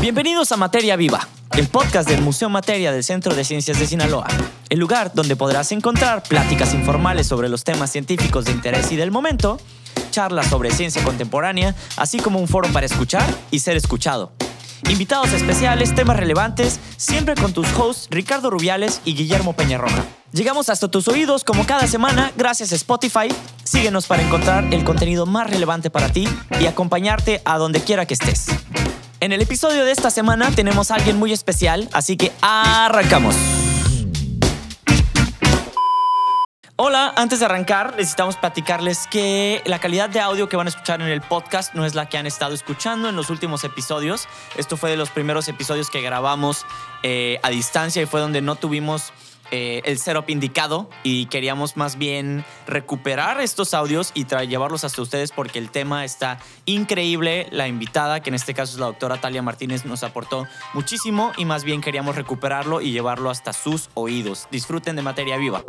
Bienvenidos a Materia Viva, el podcast del Museo Materia del Centro de Ciencias de Sinaloa, el lugar donde podrás encontrar pláticas informales sobre los temas científicos de interés y del momento, charlas sobre ciencia contemporánea, así como un foro para escuchar y ser escuchado. Invitados especiales, temas relevantes, siempre con tus hosts Ricardo Rubiales y Guillermo Peñarroja. Llegamos hasta tus oídos como cada semana gracias a Spotify. Síguenos para encontrar el contenido más relevante para ti y acompañarte a donde quiera que estés. En el episodio de esta semana tenemos a alguien muy especial, así que arrancamos. Hola, antes de arrancar necesitamos platicarles que la calidad de audio que van a escuchar en el podcast no es la que han estado escuchando en los últimos episodios. Esto fue de los primeros episodios que grabamos eh, a distancia y fue donde no tuvimos eh, el setup indicado y queríamos más bien recuperar estos audios y llevarlos hasta ustedes porque el tema está increíble. La invitada, que en este caso es la doctora Talia Martínez, nos aportó muchísimo y más bien queríamos recuperarlo y llevarlo hasta sus oídos. Disfruten de materia viva.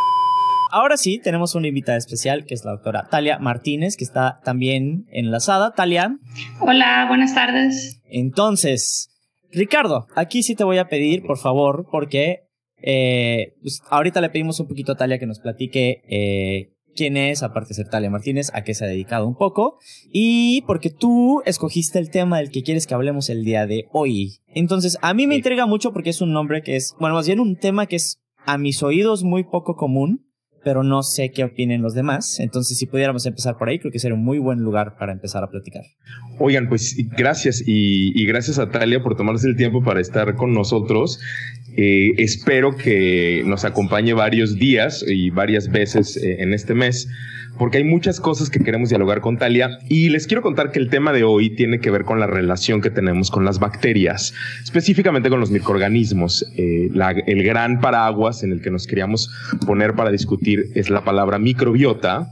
Ahora sí, tenemos una invitada especial que es la doctora Talia Martínez, que está también enlazada. Talia. Hola, buenas tardes. Entonces, Ricardo, aquí sí te voy a pedir, por favor, porque eh, pues ahorita le pedimos un poquito a Talia que nos platique eh, quién es, aparte de ser Talia Martínez, a qué se ha dedicado un poco, y porque tú escogiste el tema del que quieres que hablemos el día de hoy. Entonces, a mí me intriga mucho porque es un nombre que es, bueno, más bien un tema que es a mis oídos muy poco común, pero no sé qué opinen los demás. Entonces, si pudiéramos empezar por ahí, creo que sería un muy buen lugar para empezar a platicar. Oigan, pues gracias y, gracias a Talia por tomarse el tiempo para estar con nosotros. Eh, espero que nos acompañe varios días y varias veces eh, en este mes porque hay muchas cosas que queremos dialogar con Talia y les quiero contar que el tema de hoy tiene que ver con la relación que tenemos con las bacterias, específicamente con los microorganismos. Eh, el gran paraguas en el que nos queríamos poner para discutir es la palabra microbiota,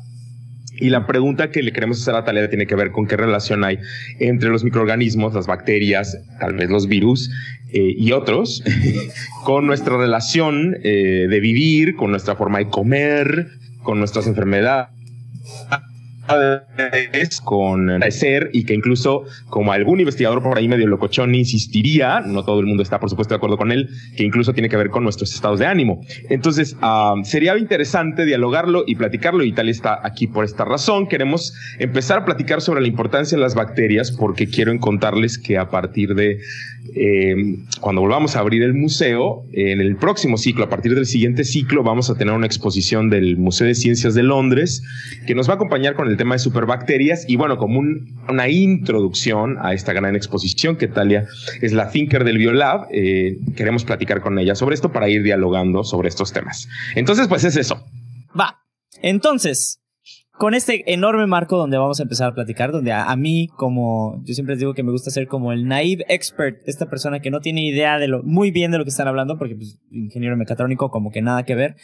y la pregunta que le queremos hacer a Talia tiene que ver con qué relación hay entre los microorganismos, las bacterias, tal vez los virus eh, y otros, con nuestra relación eh, de vivir, con nuestra forma de comer, con nuestras enfermedades. es con ser y que incluso como algún investigador por ahí medio locochón insistiría, no todo el mundo está por supuesto de acuerdo con él, que incluso tiene que ver con nuestros estados de ánimo. Entonces, sería interesante dialogarlo y platicarlo y tal está aquí por esta razón. Queremos empezar a platicar sobre la importancia de las bacterias porque quiero contarles que a partir de eh, cuando volvamos a abrir el museo, en el próximo ciclo, a partir del siguiente ciclo, vamos a tener una exposición del Museo de Ciencias de Londres que nos va a acompañar con el tema de superbacterias y bueno, como una introducción a esta gran exposición que Talia es la thinker del Biolab, eh, queremos platicar con ella sobre esto para ir dialogando sobre estos temas. Entonces, pues es eso. Va. Entonces, con este enorme marco donde vamos a empezar a platicar, donde a, mí, como yo siempre digo que me gusta ser como el naive expert, esta persona que no tiene idea de lo muy bien de lo que están hablando, porque pues, ingeniero mecatrónico como que nada que ver,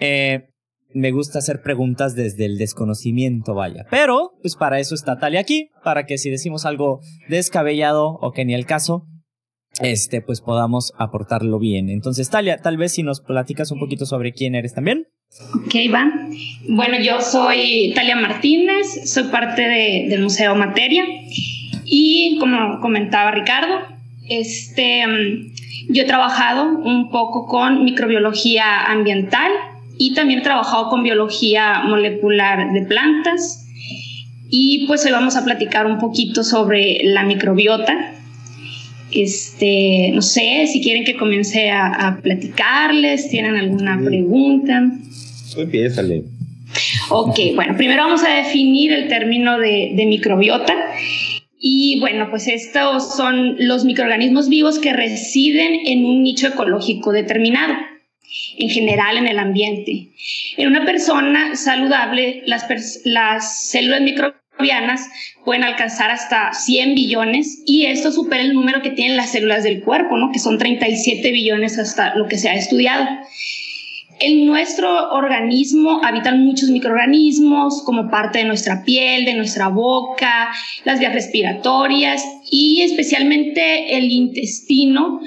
eh, me gusta hacer preguntas desde el desconocimiento, vaya. Pero, pues para eso está Talia aquí, para que si decimos algo descabellado o que ni el caso, este, pues podamos aportarlo bien. Entonces, Talia, tal vez si nos platicas un poquito sobre quién eres también. Ok, va. Bueno, yo soy Talia Martínez, soy parte del Museo Materia y como comentaba Ricardo, este, mm, yo he trabajado un poco con microbiología ambiental y también he trabajado con biología molecular de plantas y pues hoy vamos a platicar un poquito sobre la microbiota este, no sé, si quieren que comience a, platicarles, tienen alguna pregunta. Empiézale. Ok, bueno, primero vamos a definir el término de, de microbiota. Y bueno, pues estos son los microorganismos vivos que residen en un nicho ecológico determinado, en general en el ambiente. En una persona saludable, las, las células microbianas pueden alcanzar hasta 100 billones y esto supera el número que tienen las células del cuerpo, ¿no? que son 37 billones hasta lo que se ha estudiado. En nuestro organismo habitan muchos microorganismos como parte de nuestra piel, de nuestra boca, las vías respiratorias y especialmente el intestino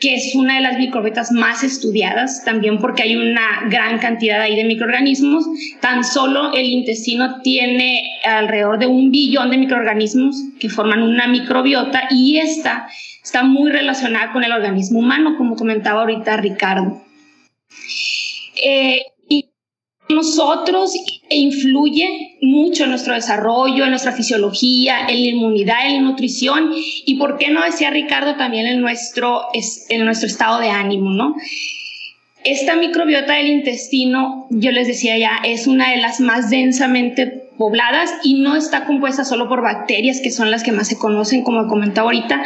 que es una de las microbiotas más estudiadas, también porque hay una gran cantidad ahí de microorganismos. Tan solo el intestino tiene alrededor de un billón de microorganismos que forman una microbiota y esta está muy relacionada con el organismo humano, como comentaba ahorita Ricardo. Eh, nosotros e influye mucho en nuestro desarrollo, en nuestra fisiología, en la inmunidad, en la nutrición y, por qué no decía Ricardo, también en nuestro, en nuestro estado de ánimo, ¿no? Esta microbiota del intestino, yo les decía ya, es una de las más densamente pobladas y no está compuesta solo por bacterias, que son las que más se conocen, como comentaba ahorita.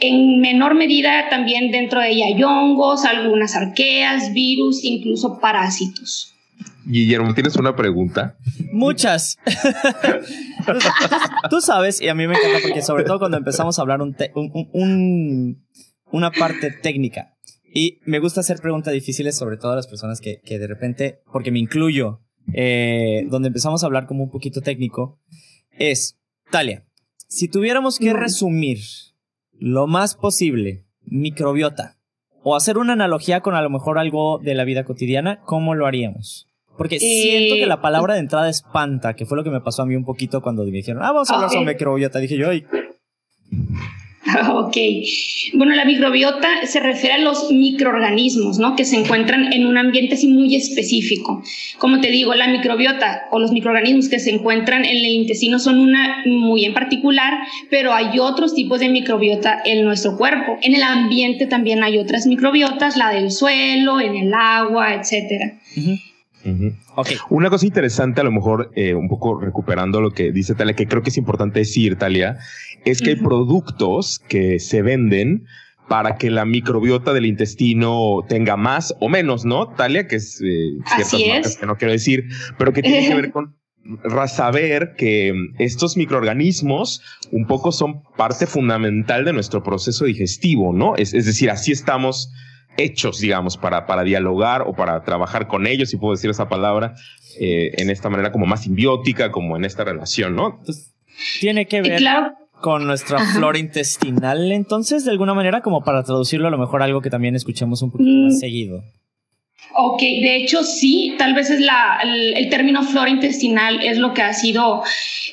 En menor medida también dentro de ella hay hongos, algunas arqueas, virus, incluso parásitos. Guillermo, ¿tienes una pregunta? Muchas. tú, sabes, y a mí me encanta porque sobre todo cuando empezamos a hablar un, una parte técnica. Y me gusta hacer preguntas difíciles sobre todo a las personas que, que de repente, porque me incluyo, eh, donde empezamos a hablar como un poquito técnico, es, Talia, si tuviéramos que resumir lo más posible microbiota o hacer una analogía con a lo mejor algo de la vida cotidiana, ¿cómo lo haríamos? Porque siento que la palabra de entrada espanta, que fue lo que me pasó a mí un poquito cuando me dijeron, ah, vamos a hablar sobre microbiota. Dije yo, ay. Ok. Bueno, la microbiota se refiere a los microorganismos, ¿no? Que se encuentran en un ambiente así muy específico. Como te digo, la microbiota o los microorganismos que se encuentran en el intestino son una muy en particular, pero hay otros tipos de microbiota en nuestro cuerpo. En el ambiente también hay otras microbiotas, la del suelo, en el agua, etcétera. Una cosa interesante, a lo mejor eh, un poco recuperando lo que dice Talia, que creo que es importante decir, Talia, es que hay productos que se venden para que la microbiota del intestino tenga más o menos, ¿no? Talia, que es eh, ciertas marcas que no quiero decir, pero que tiene que ver con saber que estos microorganismos un poco son parte fundamental de nuestro proceso digestivo, ¿no? Es, es decir, así estamos hechos, digamos, para, para dialogar o para trabajar con ellos, si puedo decir esa palabra, eh, en esta manera como más simbiótica, como en esta relación, ¿no? tiene que ver con nuestra flora intestinal, entonces, de alguna manera, como para traducirlo a lo mejor algo que también escuchemos un poquito más mm. seguido. Ok, de hecho sí, tal vez es la, el, término flora intestinal es lo que ha sido,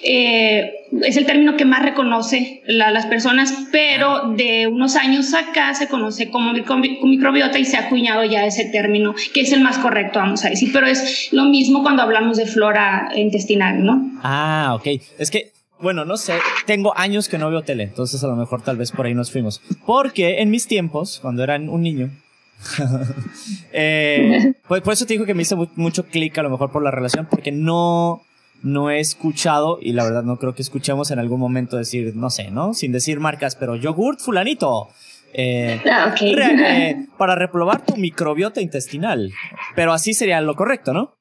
eh, es el término que más reconoce las personas, pero de unos años acá se conoce como microbiota y se ha acuñado ya ese término, que es el más correcto, vamos a decir, pero es lo mismo cuando hablamos de flora intestinal, ¿no? Ah, ok, es que bueno, no sé, tengo años que no veo tele, entonces a lo mejor tal vez por ahí nos fuimos. Porque en mis tiempos, cuando era un niño, eh, por eso te digo que me hizo mucho clic a lo mejor por la relación, porque no, no he escuchado, y la verdad no creo que escuchemos en algún momento decir, no sé, ¿no? Sin decir marcas, pero yogurt fulanito. Eh, ah, eh, para reprobar tu microbiota intestinal. Pero así sería lo correcto, ¿no?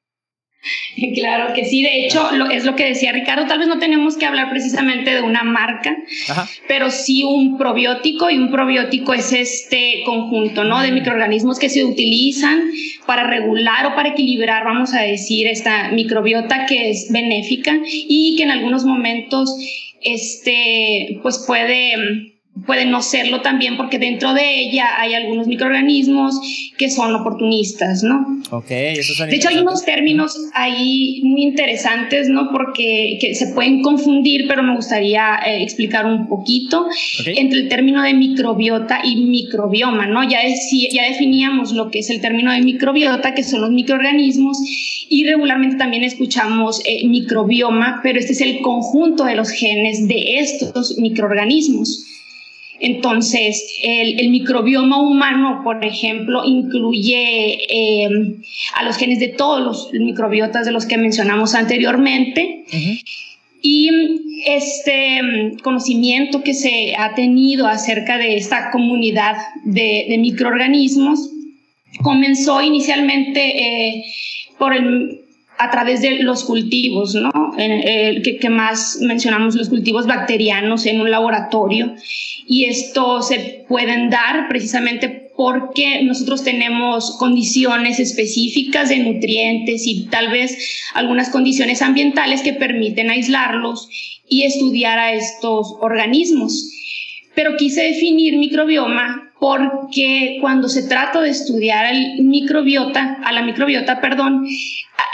Claro que sí, de hecho lo, es lo que decía Ricardo, tal vez no tenemos que hablar precisamente de una marca, pero sí un probiótico y un probiótico es este conjunto ¿no? de mm. microorganismos que se utilizan para regular o para equilibrar, vamos a decir, esta microbiota que es benéfica y que en algunos momentos este, pues puede puede no serlo también porque dentro de ella hay algunos microorganismos que son oportunistas, ¿no? Ok, eso De hecho, hay unos términos ahí muy interesantes, ¿no? Porque que se pueden confundir, pero me gustaría eh, explicar un poquito entre el término de microbiota y microbioma, ¿no? Ya, ya definíamos lo que es el término de microbiota, que son los microorganismos, y regularmente también escuchamos eh, microbioma, pero este es el conjunto de los genes de estos microorganismos. Entonces, el, microbioma humano, por ejemplo, incluye em, a los genes de todos los microbiotas de los que mencionamos anteriormente. Y este conocimiento que se ha tenido acerca de esta comunidad de, microorganismos comenzó inicialmente eh, por el a través de los cultivos, ¿no? En, que, más mencionamos los cultivos bacterianos en un laboratorio. Y esto se pueden dar precisamente porque nosotros tenemos condiciones específicas de nutrientes y tal vez algunas condiciones ambientales que permiten aislarlos y estudiar a estos organismos. Pero quise definir microbioma porque cuando se trata de estudiar el microbiota, a la microbiota, perdón,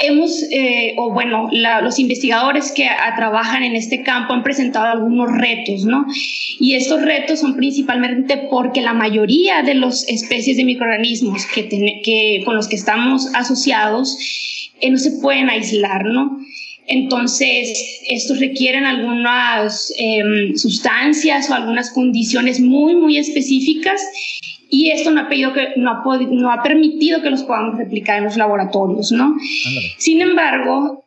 hemos, eh, o bueno, los investigadores que trabajan en este campo han presentado algunos retos, ¿no? Y estos retos son principalmente porque la mayoría de las especies de microorganismos que, que con los que estamos asociados eh, no se pueden aislar, ¿no? Entonces, estos requieren algunas em, sustancias o algunas condiciones muy, muy específicas y esto no ha, pedido que, no ha, no ha permitido que los podamos replicar en los laboratorios, ¿no? Sin embargo...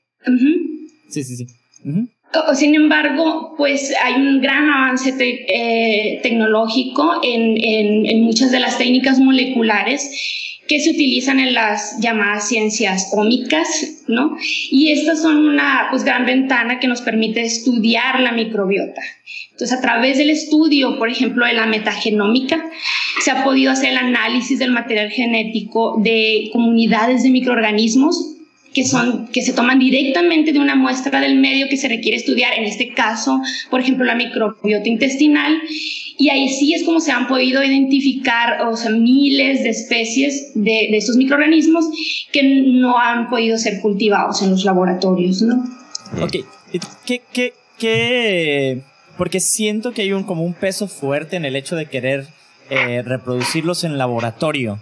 Sí, sí, sí. Sin embargo, pues hay un gran avance eh, tecnológico en, en, en muchas de las técnicas moleculares que se utilizan en las llamadas ciencias ómicas, ¿no? Y estas son una pues, gran ventana que nos permite estudiar la microbiota. Entonces, a través del estudio, por ejemplo, de la metagenómica, se ha podido hacer el análisis del material genético de comunidades de microorganismos que, son, que se toman directamente de una muestra del medio que se requiere estudiar, en este caso, por ejemplo, la microbiota intestinal, y ahí sí es como se han podido identificar o sea, miles de especies de, de estos microorganismos que no han podido ser cultivados en los laboratorios, ¿no? Ok, ¿qué, qué, qué? Porque siento que hay un, como un peso fuerte en el hecho de querer eh, reproducirlos en laboratorio.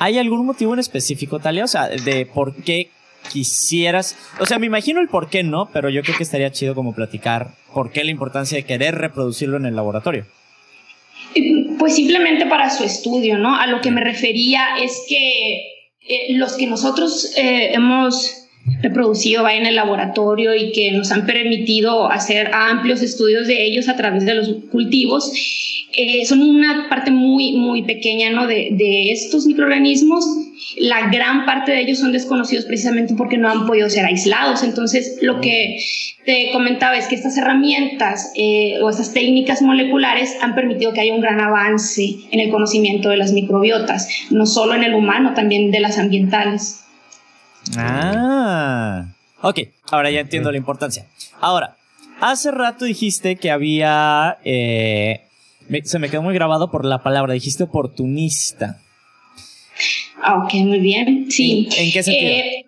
¿Hay algún motivo en específico, Talia? O sea, de por qué quisieras, o sea, me imagino el por qué no, pero yo creo que estaría chido como platicar por qué la importancia de querer reproducirlo en el laboratorio. Pues simplemente para su estudio, ¿no? A lo que me refería es que eh, los que nosotros eh, hemos reproducido en el laboratorio y que nos han permitido hacer amplios estudios de ellos a través de los cultivos, eh, son una parte muy, muy pequeña ¿no? de, de estos microorganismos la gran parte de ellos son desconocidos precisamente porque no han podido ser aislados. Entonces, lo que te comentaba es que estas herramientas eh, o estas técnicas moleculares han permitido que haya un gran avance en el conocimiento de las microbiotas, no solo en el humano, también de las ambientales. Ah, ok, ahora ya entiendo la importancia. Ahora, hace rato dijiste que había... Eh, se me quedó muy grabado por la palabra, dijiste oportunista. Ah, ok, muy bien. Sí. ¿En, qué sentido? Eh,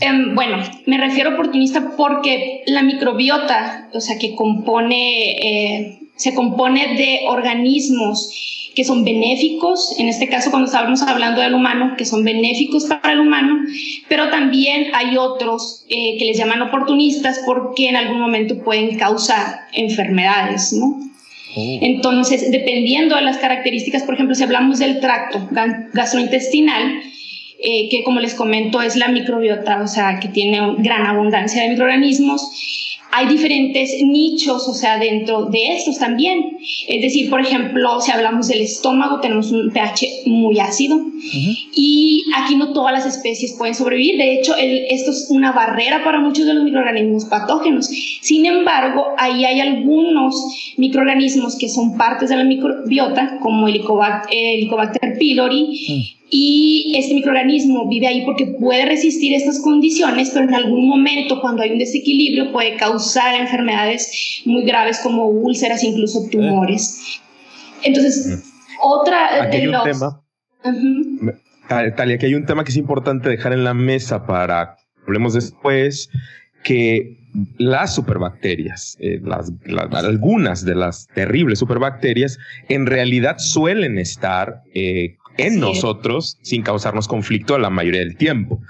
em, bueno, me refiero a oportunista porque la microbiota, o sea, que compone, eh, se compone de organismos que son benéficos, en este caso cuando estábamos hablando del humano, que son benéficos para el humano, pero también hay otros eh, que les llaman oportunistas porque en algún momento pueden causar enfermedades, ¿no? Oh. Entonces, dependiendo de las características, por ejemplo, si hablamos del tracto gastrointestinal, eh, que como les comento es la microbiota, o sea, que tiene gran abundancia de microorganismos, hay diferentes nichos, o sea, dentro de estos también. Es decir, por ejemplo, si hablamos del estómago, tenemos un pH muy ácido y aquí no todas las especies pueden sobrevivir. De hecho, esto es una barrera para muchos de los microorganismos patógenos. Sin embargo, ahí hay algunos microorganismos que son partes de la microbiota, como el Helicobacter pylori, y este microorganismo vive ahí porque puede resistir estas condiciones, pero en algún momento cuando hay un desequilibrio puede causar enfermedades muy graves como úlceras, incluso tumores. Entonces, otra aquí hay un tema. Talia, aquí hay un tema que es importante dejar en la mesa para hablemos después, que las superbacterias, eh, las, algunas de las terribles superbacterias, en realidad suelen estar eh, en nosotros sin causarnos conflicto la mayoría del tiempo.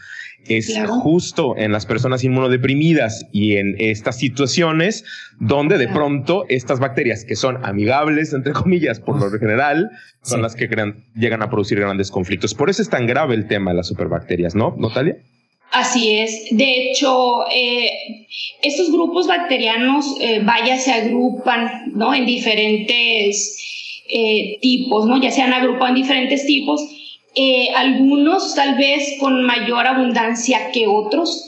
Es justo en las personas inmunodeprimidas y en estas situaciones donde de pronto estas bacterias que son amigables, entre comillas, por lo general, son las que llegan a producir grandes conflictos. Por eso es tan grave el tema de las superbacterias, ¿no, Natalia? Así es. De hecho, eh, estos grupos bacterianos, eh, vaya, se agrupan ¿no? en diferentes eh, tipos, ¿no? ya se han agrupado en diferentes tipos, eh, algunos tal vez con mayor abundancia que otros.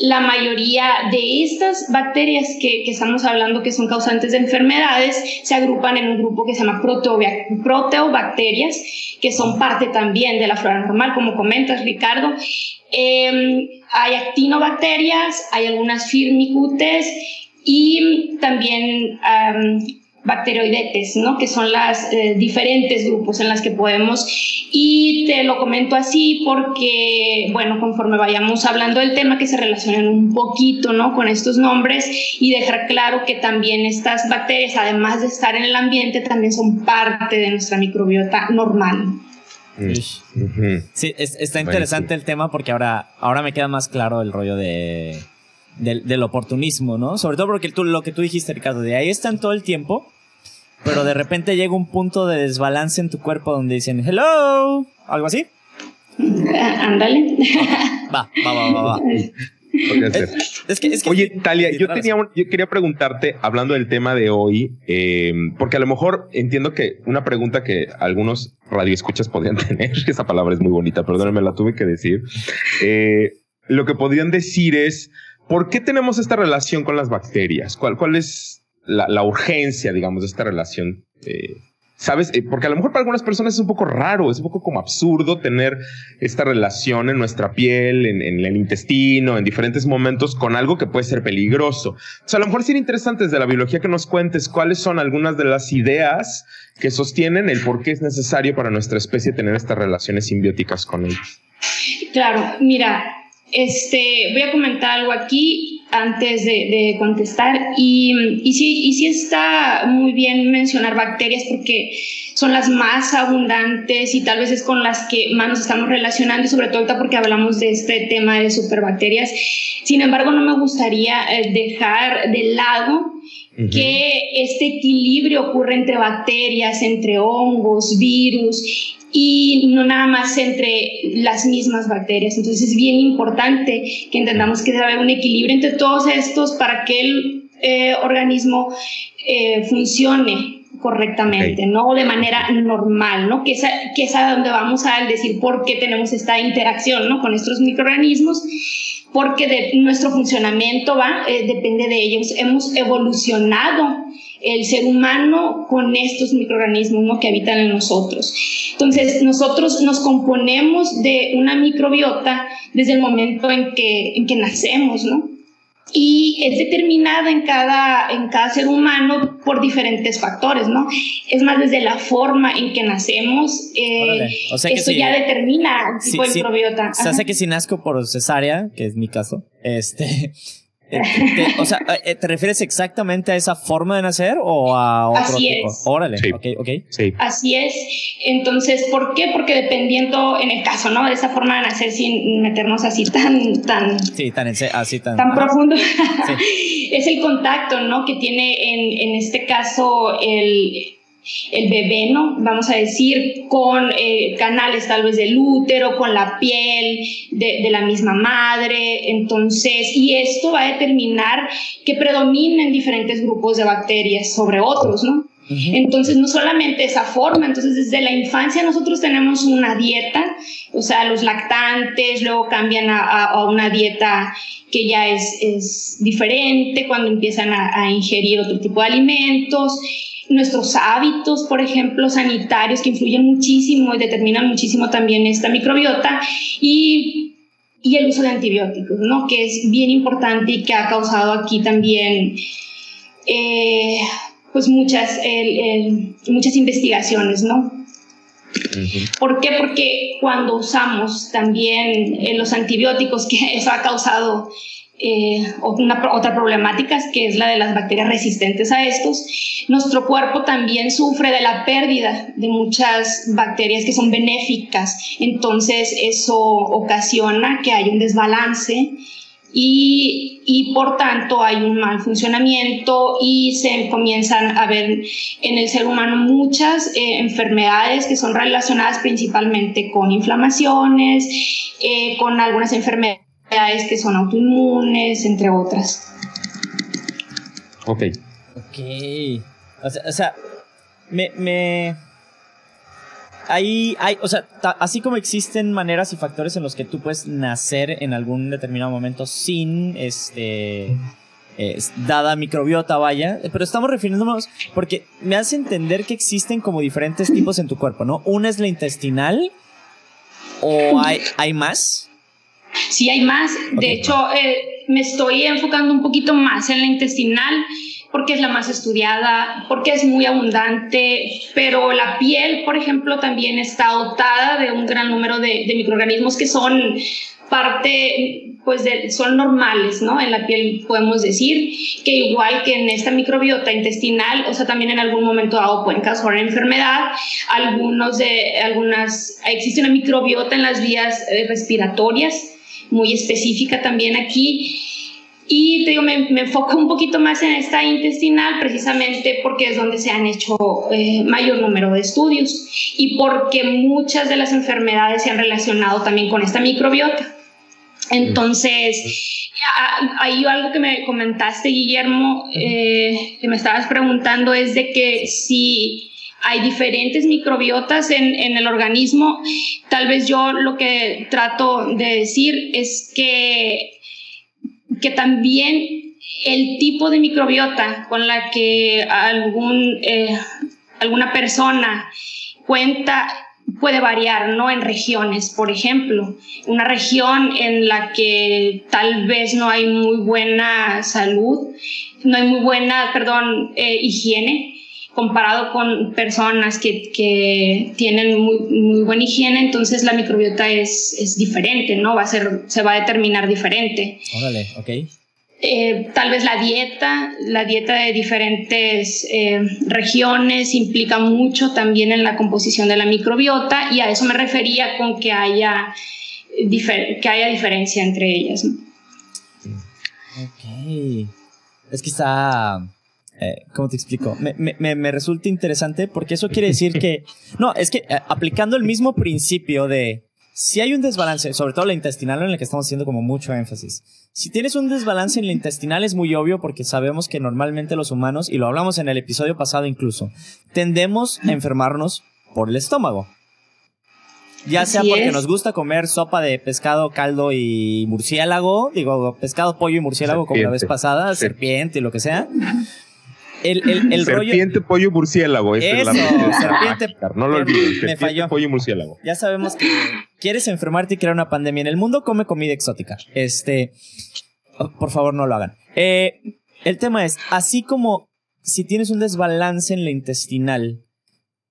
La mayoría de estas bacterias que, que, estamos hablando que son causantes de enfermedades se agrupan en un grupo que se llama proteobacterias, que son parte también de la flora normal, como comentas Ricardo. Em, hay actinobacterias, hay algunas firmicutes y también bacteroidetes, ¿no? Que son las eh, diferentes grupos en las que podemos. Y te lo comento así porque, bueno, conforme vayamos hablando del tema, que se relacionen un poquito, ¿no? Con estos nombres y dejar claro que también estas bacterias, además de estar en el ambiente, también son parte de nuestra microbiota normal. Sí, está interesante el tema porque ahora, ahora me queda más claro el rollo de, del, oportunismo, ¿no? Sobre todo porque tú, lo que tú dijiste, Ricardo, de ahí están todo el tiempo, pero de repente llega un punto de desbalance en tu cuerpo donde dicen, hello, algo así. Ándale. va, va, va, va. va. Oye, Talia, yo, tenía yo quería preguntarte, hablando del tema de hoy, eh, porque a lo mejor entiendo que una pregunta que algunos radioescuchas podrían tener, esa palabra es muy bonita, perdónenme, la tuve que decir. Eh, lo que podrían decir es, ¿por qué tenemos esta relación con las bacterias? ¿Cuál, cuál es la, urgencia, digamos, de esta relación? Eh, ¿Sabes? Eh, porque a lo mejor para algunas personas es un poco raro, es un poco como absurdo tener esta relación en nuestra piel, en, el intestino, en diferentes momentos con algo que puede ser peligroso. O a lo mejor sería interesante desde la biología que nos cuentes cuáles son algunas de las ideas que sostienen el por qué es necesario para nuestra especie tener estas relaciones simbióticas con ellos. Claro, mira, este, voy a comentar algo aquí antes de, contestar y, y, sí, y sí está muy bien mencionar bacterias porque son las más abundantes y tal vez es con las que más nos estamos relacionando y sobre todo porque hablamos de este tema de superbacterias. Sin embargo, no me gustaría eh, dejar de lado que este equilibrio ocurre entre bacterias, entre hongos, virus y no nada más entre las mismas bacterias. Entonces es bien importante que entendamos que debe haber un equilibrio entre todos estos para que el eh, organismo eh, funcione correctamente, ¿no? De manera normal, ¿no? Que es, a, que es a donde vamos a decir por qué tenemos esta interacción, ¿no? Con estos microorganismos, porque de nuestro funcionamiento va, eh, depende de ellos. Hemos evolucionado el ser humano con estos microorganismos que habitan en nosotros. Entonces, nosotros nos componemos de una microbiota desde el momento en que, en que nacemos, ¿no? Y es determinada en cada, en cada ser humano por diferentes factores, ¿no? Es más, desde la forma en que nacemos, eh, eso ya determina el tipo de microbiota. Se hace que si nazco por cesárea, que es mi caso, este, eh, o sea, eh, ¿te refieres exactamente a esa forma de nacer o a otro Así tipo? Es. Órale, ok, Sí. Así es. Entonces, ¿por qué? Porque dependiendo, en el caso, ¿no? De esa forma de nacer sin meternos así tan, tan... Sí, tan, así tan... Tan profundo. es el contacto, ¿no? Que tiene en, en este caso el el bebé, ¿no? Vamos a decir, con eh, canales tal vez del útero, con la piel de, de, la misma madre. Entonces, y esto va a determinar que predominen diferentes grupos de bacterias sobre otros, ¿no? Entonces, no solamente esa forma, entonces desde la infancia nosotros tenemos una dieta, o sea, los lactantes luego cambian a, a una dieta que ya es, es diferente cuando empiezan a, a ingerir otro tipo de alimentos nuestros hábitos, por ejemplo, sanitarios, que influyen muchísimo y determinan muchísimo también esta microbiota, y, y el uso de antibióticos, ¿no? que es bien importante y que ha causado aquí también eh, pues muchas, muchas investigaciones, ¿no? ¿Por qué? Porque cuando usamos también eh, los antibióticos, que eso ha causado eh, otra problemática que es la de las bacterias resistentes a estos. Nuestro cuerpo también sufre de la pérdida de muchas bacterias que son benéficas, entonces eso ocasiona que hay un desbalance y, y, por tanto hay un mal funcionamiento y se comienzan a ver en el ser humano muchas eh, enfermedades que son relacionadas principalmente con inflamaciones, eh, con algunas enfermedades que son autoinmunes, entre otras. Ok. Ok. O sea, me, me... Hay, hay, o sea, así como existen maneras y factores en los que tú puedes nacer en algún determinado momento sin, este, dada microbiota, vaya, pero estamos refiriéndonos porque me hace entender que existen como diferentes tipos en tu cuerpo, ¿no? Una es la intestinal o hay, hay más. Sí hay más. De hecho, eh, me estoy enfocando un poquito más en la intestinal. porque es la más estudiada, porque es muy abundante, pero la piel, por ejemplo, también está dotada de un gran número de, de microorganismos que son parte, pues de, son normales, ¿no? En la piel podemos decir que igual que en esta microbiota intestinal, o sea, también en algún momento dado pueden causar enfermedad, algunos de, algunas, existe una microbiota en las vías eh, respiratorias, muy específica también aquí, y te digo, me, me, enfoco un poquito más en esta intestinal precisamente porque es donde se han hecho eh, mayor número de estudios y porque muchas de las enfermedades se han relacionado también con esta microbiota. Entonces, hay algo que me comentaste, Guillermo, eh, que me estabas preguntando, es de que si hay diferentes microbiotas en, en, el organismo, tal vez yo lo que trato de decir es que, que también el tipo de microbiota con la que algún, eh, alguna persona cuenta puede variar, ¿no? En regiones, por ejemplo. Una región en la que tal vez no hay muy buena salud, no hay muy buena, perdón, eh, higiene, comparado con personas que, que tienen muy, muy, buena higiene, entonces la microbiota es, es diferente, ¿no? Va a ser, se va a determinar diferente. Órale, ok. Eh, tal vez la dieta, la dieta de diferentes eh, regiones implica mucho también en la composición de la microbiota y a eso me refería con que haya, que haya diferencia entre ellas. Ok. Es que está... Eh, ¿Cómo te explico? Me, me, me, resulta interesante porque eso quiere decir que... No, es que eh, aplicando el mismo principio de... Si hay un desbalance, sobre todo la intestinal en la que estamos haciendo como mucho énfasis, si tienes un desbalance en la intestinal es muy obvio porque sabemos que normalmente los humanos, y lo hablamos en el episodio pasado incluso, tendemos a enfermarnos por el estómago. Ya sea Así porque es. nos gusta comer sopa de pescado, caldo y murciélago, digo, pescado, pollo y murciélago como la vez pasada, Sí. serpiente y lo que sea. El, el, el rollo... serpiente, pollo murciélago. es la serpiente- mágica, No lo olvides. me serpiente, falló. pollo murciélago. Ya sabemos que quieres enfermarte y crear una pandemia en el mundo, come comida exótica. Este, oh, por favor, no lo hagan. Eh, el tema es, así como si tienes un desbalance en la intestinal,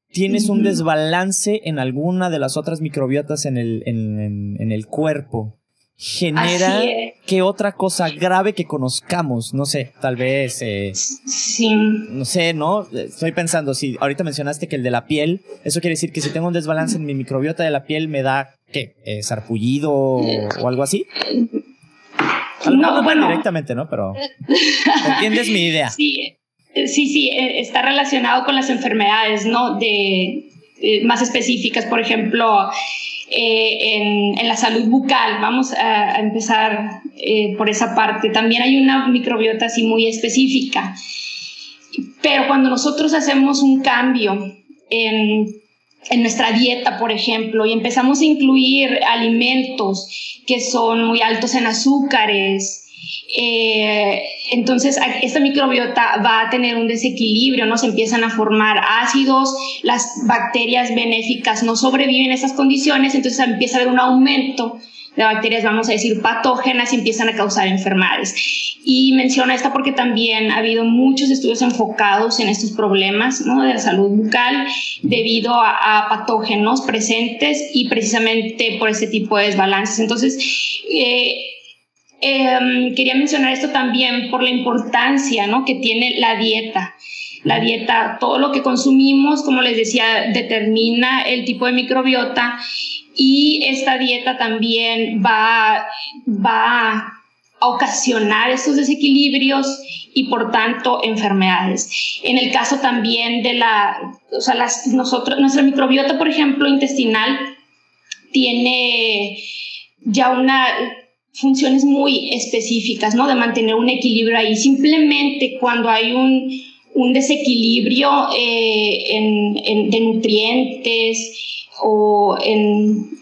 tienes un desbalance en alguna de las otras microbiotas en el, en, en- en el cuerpo, genera es. que otra cosa grave que conozcamos, no sé, tal vez... eh, Sí. no sé, ¿no? Estoy pensando, si ahorita mencionaste que el de la piel, eso quiere decir que si tengo un desbalance en mi microbiota de la piel, me da, ¿qué? Eh, ¿Sarpullido o, o algo así? No, tan bueno. directamente, ¿no? Pero entiendes mi idea. Sí, sí, sí, eh, está relacionado con las enfermedades, ¿no? De, eh, más específicas, por ejemplo, eh, en, la salud bucal. Vamos a, empezar eh, por esa parte. También hay una microbiota así muy específica. Pero cuando nosotros hacemos un cambio en nuestra dieta, por ejemplo, y empezamos a incluir alimentos que son muy altos en azúcares, eh, entonces esta microbiota va a tener un desequilibrio, ¿no? Se empiezan a formar ácidos, las bacterias benéficas no sobreviven a esas condiciones, entonces empieza a haber un aumento de bacterias, vamos a decir, patógenas y empiezan a causar enfermedades. Y menciono esta porque también ha habido muchos estudios enfocados en estos problemas ¿no? de la salud bucal debido a, a patógenos presentes y precisamente por este tipo de desbalances. Entonces, eh, eh, quería mencionar esto también por la importancia ¿no? que tiene la dieta. La dieta, todo lo que consumimos, como les decía, determina el tipo de microbiota y esta dieta también va, va a ocasionar estos desequilibrios y por tanto enfermedades. En el caso también de la, o sea, las, nosotros, nuestra microbiota, por ejemplo, intestinal, tiene ya una funciones muy específicas, ¿no? De mantener un equilibrio ahí. Simplemente cuando hay un, desequilibrio eh, de nutrientes o en,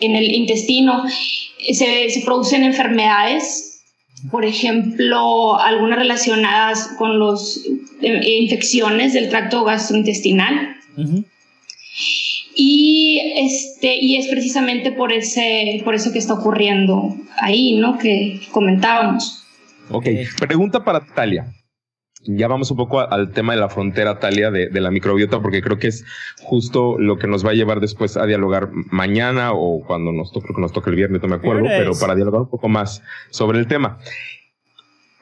el intestino, se, se, producen enfermedades, por ejemplo, algunas relacionadas con las eh, infecciones del tracto gastrointestinal. Uh. Y, este, y es precisamente por, ese, por eso que está ocurriendo ahí, ¿no? Que comentábamos. Ok, pregunta para Talia. ya vamos un poco al tema de la frontera, Talia, de, la microbiota, porque creo que es justo lo que nos va a llevar después a dialogar mañana o cuando nos toque, que nos toque el viernes, no me acuerdo, pero para dialogar un poco más sobre el tema.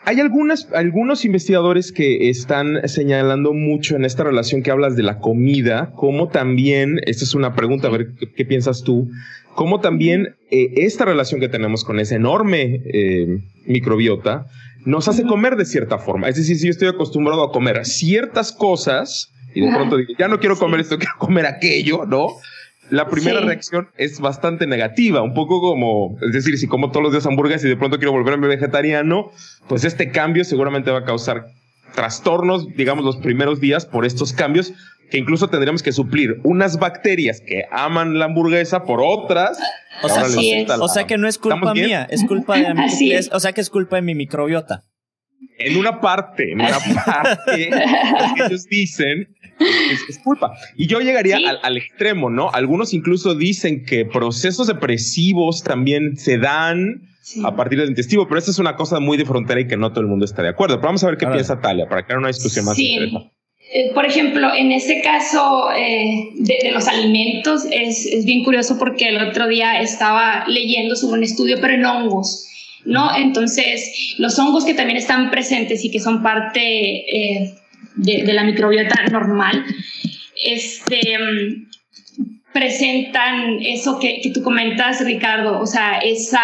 Hay algunas, algunos investigadores que están señalando mucho en esta relación que hablas de la comida, como también, esta es una pregunta, a ver qué, piensas tú, como también eh, esta relación que tenemos con esa enorme eh, microbiota nos hace comer de cierta forma. Es decir, si yo estoy acostumbrado a comer ciertas cosas y de pronto digo, ya no quiero comer esto, quiero comer aquello, ¿no? La primera reacción es bastante negativa, un poco como, es decir, si como todos los días hamburguesas y de pronto quiero volverme vegetariano, pues este cambio seguramente va a causar trastornos, digamos, los primeros días por estos cambios, que incluso tendríamos que suplir unas bacterias que aman la hamburguesa por otras. O sea, que no es culpa mía, es culpa de mi, o sea que es culpa de mi microbiota. En una parte, en una parte, que ellos dicen es, culpa. Y yo llegaría al, extremo, ¿no? Algunos incluso dicen que procesos depresivos también se dan a partir del intestino, pero esa es una cosa muy de frontera y que no todo el mundo está de acuerdo. Pero vamos a ver qué piensa Talia para crear una discusión más interesante. Eh, por ejemplo, en ese caso eh, de, los alimentos es, es, bien curioso porque el otro día estaba leyendo sobre un estudio, pero en hongos, ¿no? Entonces, los hongos que también están presentes y que son parte eh, de, la microbiota normal, este, presentan eso que, que, tú comentas, Ricardo, o sea, esa,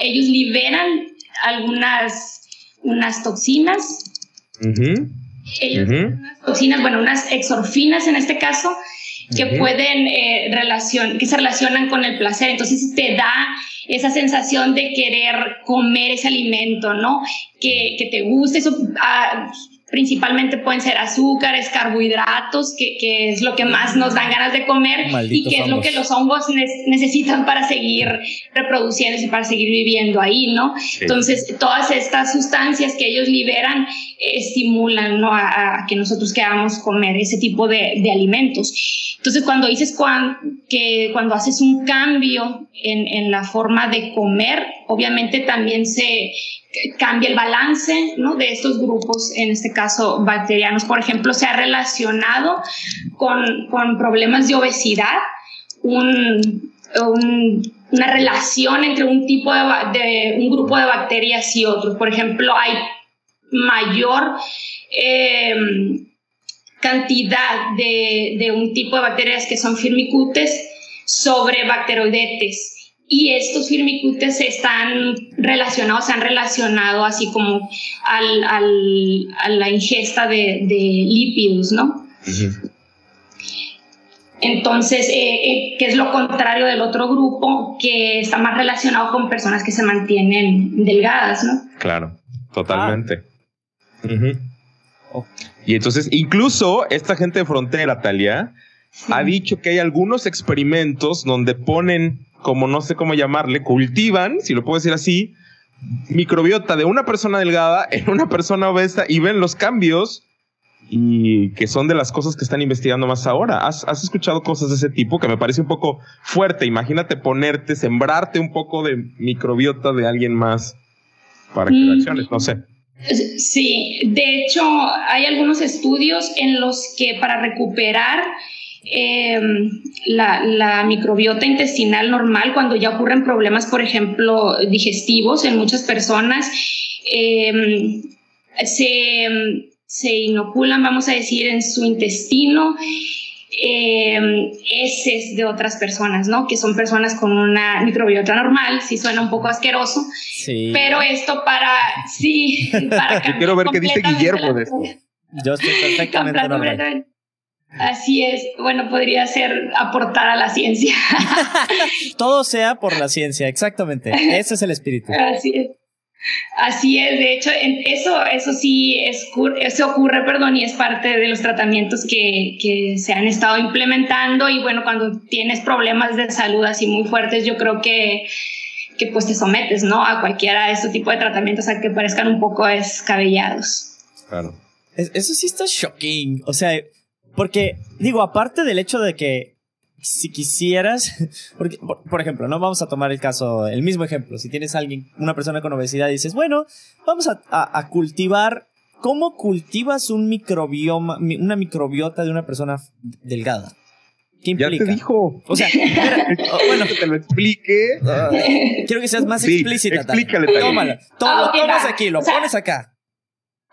ellos liberan algunas unas toxinas. Ellos unas toxinas, bueno, unas exorfinas en este caso, que pueden eh, que se relacionan con el placer. Entonces te da esa sensación de querer comer ese alimento, ¿no? Que, que te guste. Eso ah, principalmente pueden ser azúcares, carbohidratos, que, que, es lo que más nos dan ganas de comer y que es lo que los hongos necesitan para seguir reproduciéndose y para seguir viviendo ahí, ¿no? Entonces, todas estas sustancias que ellos liberan estimulan ¿no? a, que nosotros queramos comer ese tipo de, de alimentos. Entonces, cuando dices que cuando haces un cambio en, en la forma de comer, obviamente también se cambia el balance de estos grupos, en este caso bacterianos, por ejemplo, se ha relacionado con, con problemas de obesidad, un, una relación entre un tipo de, un grupo de bacterias y otros. Por ejemplo, hay mayor em, cantidad de, de un tipo de bacterias que son firmicutes sobre bacteroidetes y estos firmicutes están relacionados, se han relacionado así como al, al, a la ingesta de, de lípidos, ¿no? Entonces, eh, eh, que es lo contrario del otro grupo que está más relacionado con personas que se mantienen delgadas, ¿no? Claro, totalmente. Y entonces, incluso esta gente de frontera, Talia, ha dicho que hay algunos experimentos donde ponen como no sé cómo llamarle, cultivan, si lo puedo decir así, microbiota de una persona delgada en una persona obesa y ven los cambios y que son de las cosas que están investigando más ahora. ¿Has, escuchado cosas de ese tipo que me parece un poco fuerte? Imagínate ponerte, sembrarte un poco de microbiota de alguien más para que mm. reacciones, no sé. Sí, de hecho hay algunos estudios en los que para recuperar Em, la, microbiota intestinal normal cuando ya ocurren problemas, por ejemplo, digestivos en muchas personas. Em, se, se, inoculan, vamos a decir, en su intestino eh, heces de otras personas, ¿no? Que son personas con una microbiota normal, si suena un poco asqueroso, sí. pero esto para, sí, para Yo quiero ver qué dice Guillermo de esto. Yo estoy perfectamente normal. Así es, bueno, podría ser aportar a la ciencia. Todo sea por la ciencia, exactamente. Ese es el espíritu. Así es. Así es, de hecho, eso, eso sí es, se ocurre, perdón, y es parte de los tratamientos que, que, se han estado implementando. Y bueno, cuando tienes problemas de salud así muy fuertes, yo creo que, que pues te sometes, ¿no? A cualquiera de este tipo de tratamientos a que parezcan un poco descabellados. Claro. Eso sí está shocking. O sea, porque, digo, aparte del hecho de que si quisieras, porque, por, ejemplo, no vamos a tomar el caso, el mismo ejemplo, si tienes alguien, una persona con obesidad y dices, bueno, vamos a, cultivar ¿cómo cultivas un microbioma, una microbiota de una persona delgada? ¿Qué implica? Ya te dijo. O sea, oh, bueno, que te lo explique. quiero que seas más explícita. Explícale, Tómalo. Toma, lo tomas aquí, lo pones acá.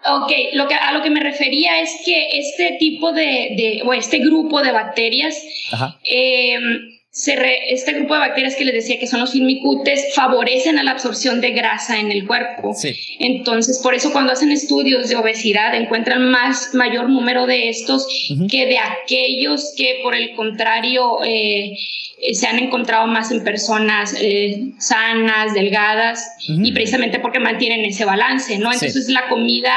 Ok, lo que, a lo que me refería es que este tipo de, de o este grupo de bacterias. Eh, este grupo de bacterias que les decía que son los firmicutes favorecen a la absorción de grasa en el cuerpo. Entonces, por eso cuando hacen estudios de obesidad encuentran más mayor número de estos que de aquellos que por el contrario eh, se han encontrado más en personas eh, sanas, delgadas y precisamente porque mantienen ese balance, ¿no? Entonces la comida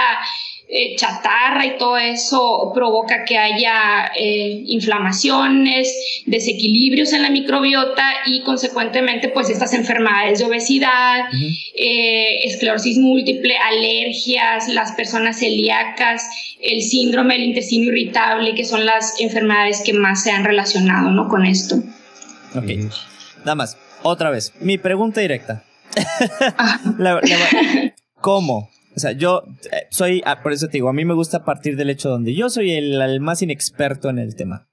eh, chatarra y todo eso provoca que haya eh, inflamaciones, desequilibrios en la microbiota y consecuentemente pues estas enfermedades de obesidad, eh, esclerosis múltiple, alergias, las personas celíacas, el síndrome del intestino irritable, que son las enfermedades que más se han relacionado ¿no? con esto. Ok, nada más, otra vez, mi pregunta directa. Ah. ¿Cómo? O sea, yo eh, soy, ah, por eso te digo, a mí me gusta partir del hecho donde yo soy el, más inexperto en el tema.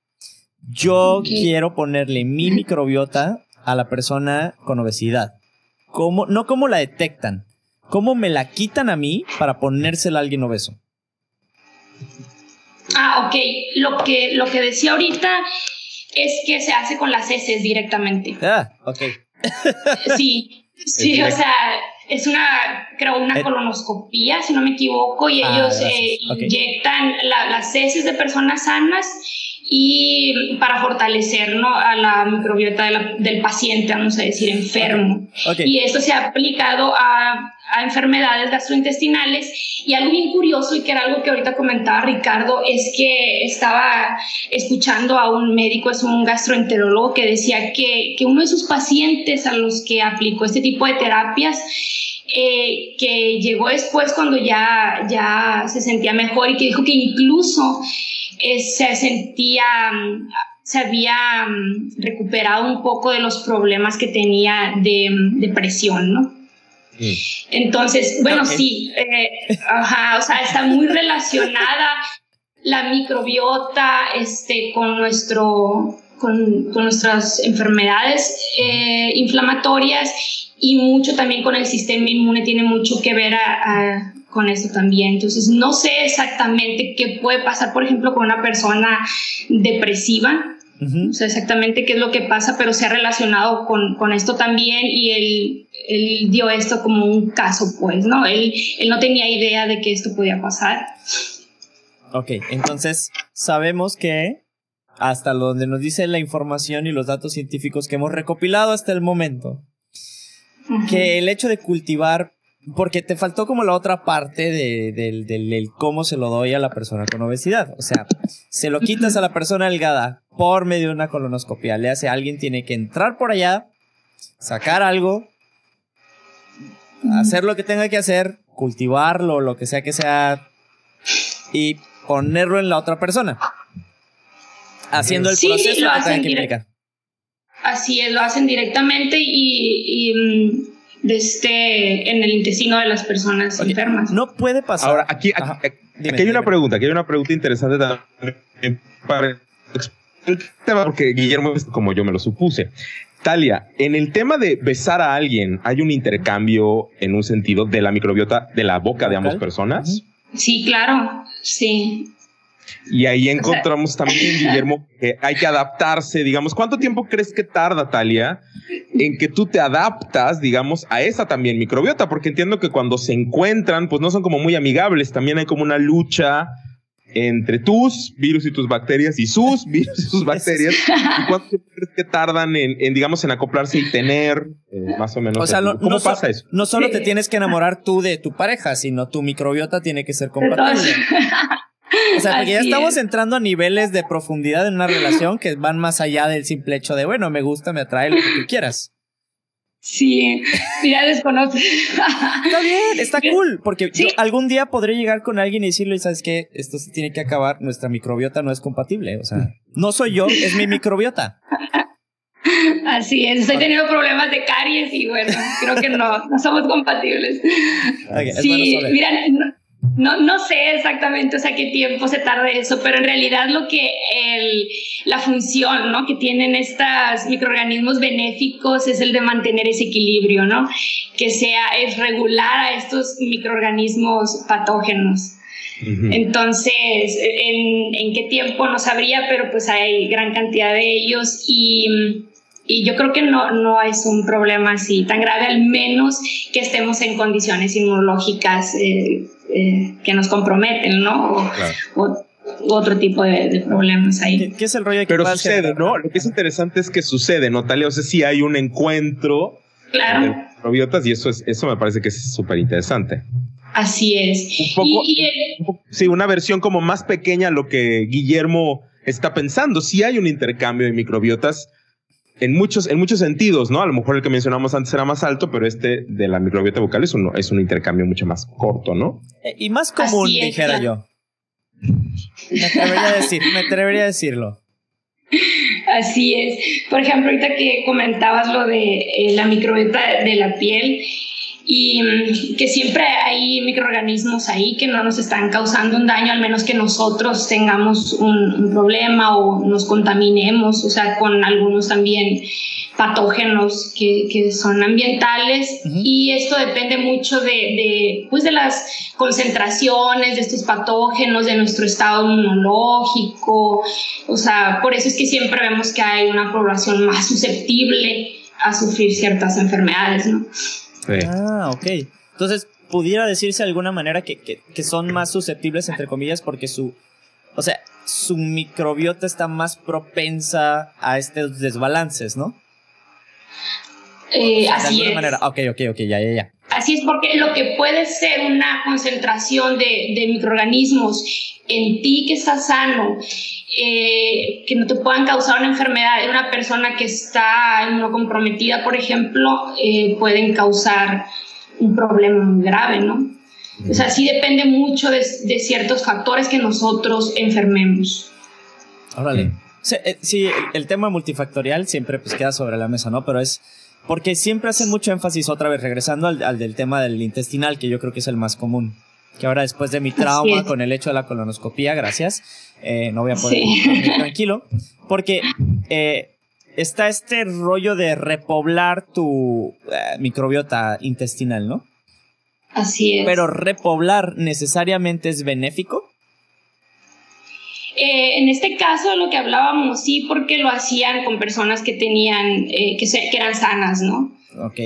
Yo quiero ponerle mi microbiota a la persona con obesidad. ¿Cómo, no cómo la detectan, cómo me la quitan a mí para ponérsela a alguien obeso. Ah, ok. Lo que, lo que decía ahorita es que se hace con las heces directamente. Ah, ok. sí, sí, o sea, es una, creo, una eh. colonoscopía, si no me equivoco, y ah, ellos eh, inyectan las heces de personas sanas y para fortalecer ¿no? a la microbiota del paciente, vamos a decir, enfermo. Y esto se ha aplicado a, a, enfermedades gastrointestinales. Y algo bien curioso, y que era algo que ahorita comentaba Ricardo, es que estaba escuchando a un médico, es un gastroenterólogo, que decía que, que uno de sus pacientes a los que aplicó este tipo de terapias, eh, que llegó después cuando ya, ya se sentía mejor y que dijo que incluso eh, se sentía, se había mm, recuperado un poco de los problemas que tenía de mm, depresión, ¿no? Entonces, bueno, sí, eh, ajá, o sea, está muy relacionada la microbiota este, con, nuestro, con, con nuestras enfermedades eh, inflamatorias y mucho también con el sistema inmune, tiene mucho que ver a con eso también. Entonces, no sé exactamente qué puede pasar, por ejemplo, con una persona depresiva. No sé exactamente qué es lo que pasa, pero se ha relacionado con, con esto también y él, él, dio esto como un caso, pues, ¿no? Él, él no tenía idea de que esto podía pasar. Ok, entonces sabemos que hasta donde nos dice la información y los datos científicos que hemos recopilado hasta el momento, que el hecho de cultivar porque te faltó como la otra parte de, del, cómo se lo doy a la persona con obesidad. O sea, se lo quitas a la persona delgada por medio de una colonoscopia. Le hace alguien tiene que entrar por allá, sacar algo, hacer lo que tenga que hacer, cultivarlo, lo que sea que sea, y ponerlo en la otra persona. Haciendo el proceso que tenga que implicar. Así es, lo hacen directamente y mm, de este, en el intestino de las personas enfermas. No puede pasar. Ahora, aquí, aquí, hay una pregunta, aquí hay una pregunta interesante también para el tema, porque Guillermo es como yo me lo supuse. Talia, en el tema de besar a alguien, ¿hay un intercambio en un sentido de la microbiota de la boca de ambas personas? Sí, claro, sí. Y ahí encontramos también, Guillermo, que hay que adaptarse, digamos. ¿Cuánto tiempo crees que tarda, Talia, en que tú te adaptas, digamos, a esa también microbiota? Porque entiendo que cuando se encuentran, pues no son como muy amigables, también hay como una lucha entre tus virus y tus bacterias y sus virus y sus bacterias. ¿Y cuánto crees que tardan en, digamos, en acoplarse y tener eh, más o menos? O sea, ¿cómo pasa eso? No solo te tienes que enamorar tú de tu pareja, sino tu microbiota tiene que ser compatible. O sea, porque ya estamos entrando a niveles de profundidad en una relación que van más allá del simple hecho de, bueno, me gusta, me atrae lo que tú quieras. Sí, mira, desconozco. está bien, está cool, porque yo algún día podré llegar con alguien y decirle, ¿sabes qué? Esto se tiene que acabar, nuestra microbiota no es compatible, o sea, no soy yo, es mi microbiota. Así es, estoy teniendo problemas de caries y bueno, creo que no, no somos compatibles. sí, mira, no, no sé exactamente, o sea, qué tiempo se tarda eso, pero en realidad lo que el, la función, ¿no? Que tienen estos microorganismos benéficos es el de mantener ese equilibrio, ¿no? Que sea, es regular a estos microorganismos patógenos. Entonces, ¿en, ¿en, qué tiempo no sabría? Pero pues hay gran cantidad de ellos y y yo creo que no, no es un problema así tan grave, al menos que estemos en condiciones inmunológicas eh, eh, que nos comprometen, ¿no? O, otro tipo de, problemas ahí. ¿Qué, es el rollo que Pero sucede, ¿no? Lo que es interesante es que sucede, ¿no, Talia? O sea, sí hay un encuentro claro. de probiotas y eso, es, eso me parece que es súper interesante. Así es. Un poco, sí, una versión como más pequeña a lo que Guillermo está pensando. Sí hay un intercambio de microbiotas en muchos, en muchos sentidos, ¿no? A lo mejor el que mencionamos antes era más alto, pero este de la microbiota vocal es un, es un intercambio mucho más corto, ¿no? Eh, y más común, dijera yo. Me atrevería a, decir, me atrevería a decirlo. Así es. Por ejemplo, ahorita que comentabas lo de eh, la microbiota de la piel, y mm, que siempre hay microorganismos ahí que no nos están causando un daño, al menos que nosotros tengamos un, problema o nos contaminemos, o sea, con algunos también patógenos que, que son ambientales. Y esto depende mucho de, de, pues de las concentraciones de estos patógenos, de nuestro estado inmunológico, o sea, por eso es que siempre vemos que hay una población más susceptible a sufrir ciertas enfermedades, ¿no? Ah, ok. Entonces, pudiera decirse de alguna manera que, que, son más susceptibles, entre comillas, porque su. O sea, su microbiota está más propensa a estos desbalances, ¿no? Eh, así de alguna manera. Ok, ok, ok, ya, ya, ya. Así es, porque lo que puede ser una concentración de, de microorganismos en ti que está sano, eh, que no te puedan causar una enfermedad en una persona que está inmunocomprometida, por ejemplo, eh, pueden causar un problema muy grave, ¿no? O sea, sí depende mucho de, de ciertos factores que nosotros enfermemos. Órale. Sí, eh, el, tema multifactorial siempre pues queda sobre la mesa, ¿no? Pero es porque siempre hacen mucho énfasis, otra vez, regresando al, al del tema del intestinal, que yo creo que es el más común que ahora después de mi trauma con el hecho de la colonoscopía, gracias, eh, no voy a poder sí. tranquilo, porque eh, está este rollo de repoblar tu eh, microbiota intestinal, ¿no? Así es. Pero repoblar necesariamente es benéfico. En este caso, lo que hablábamos, sí, porque lo hacían con personas que tenían, que, que, eran sanas, ¿no? Ok.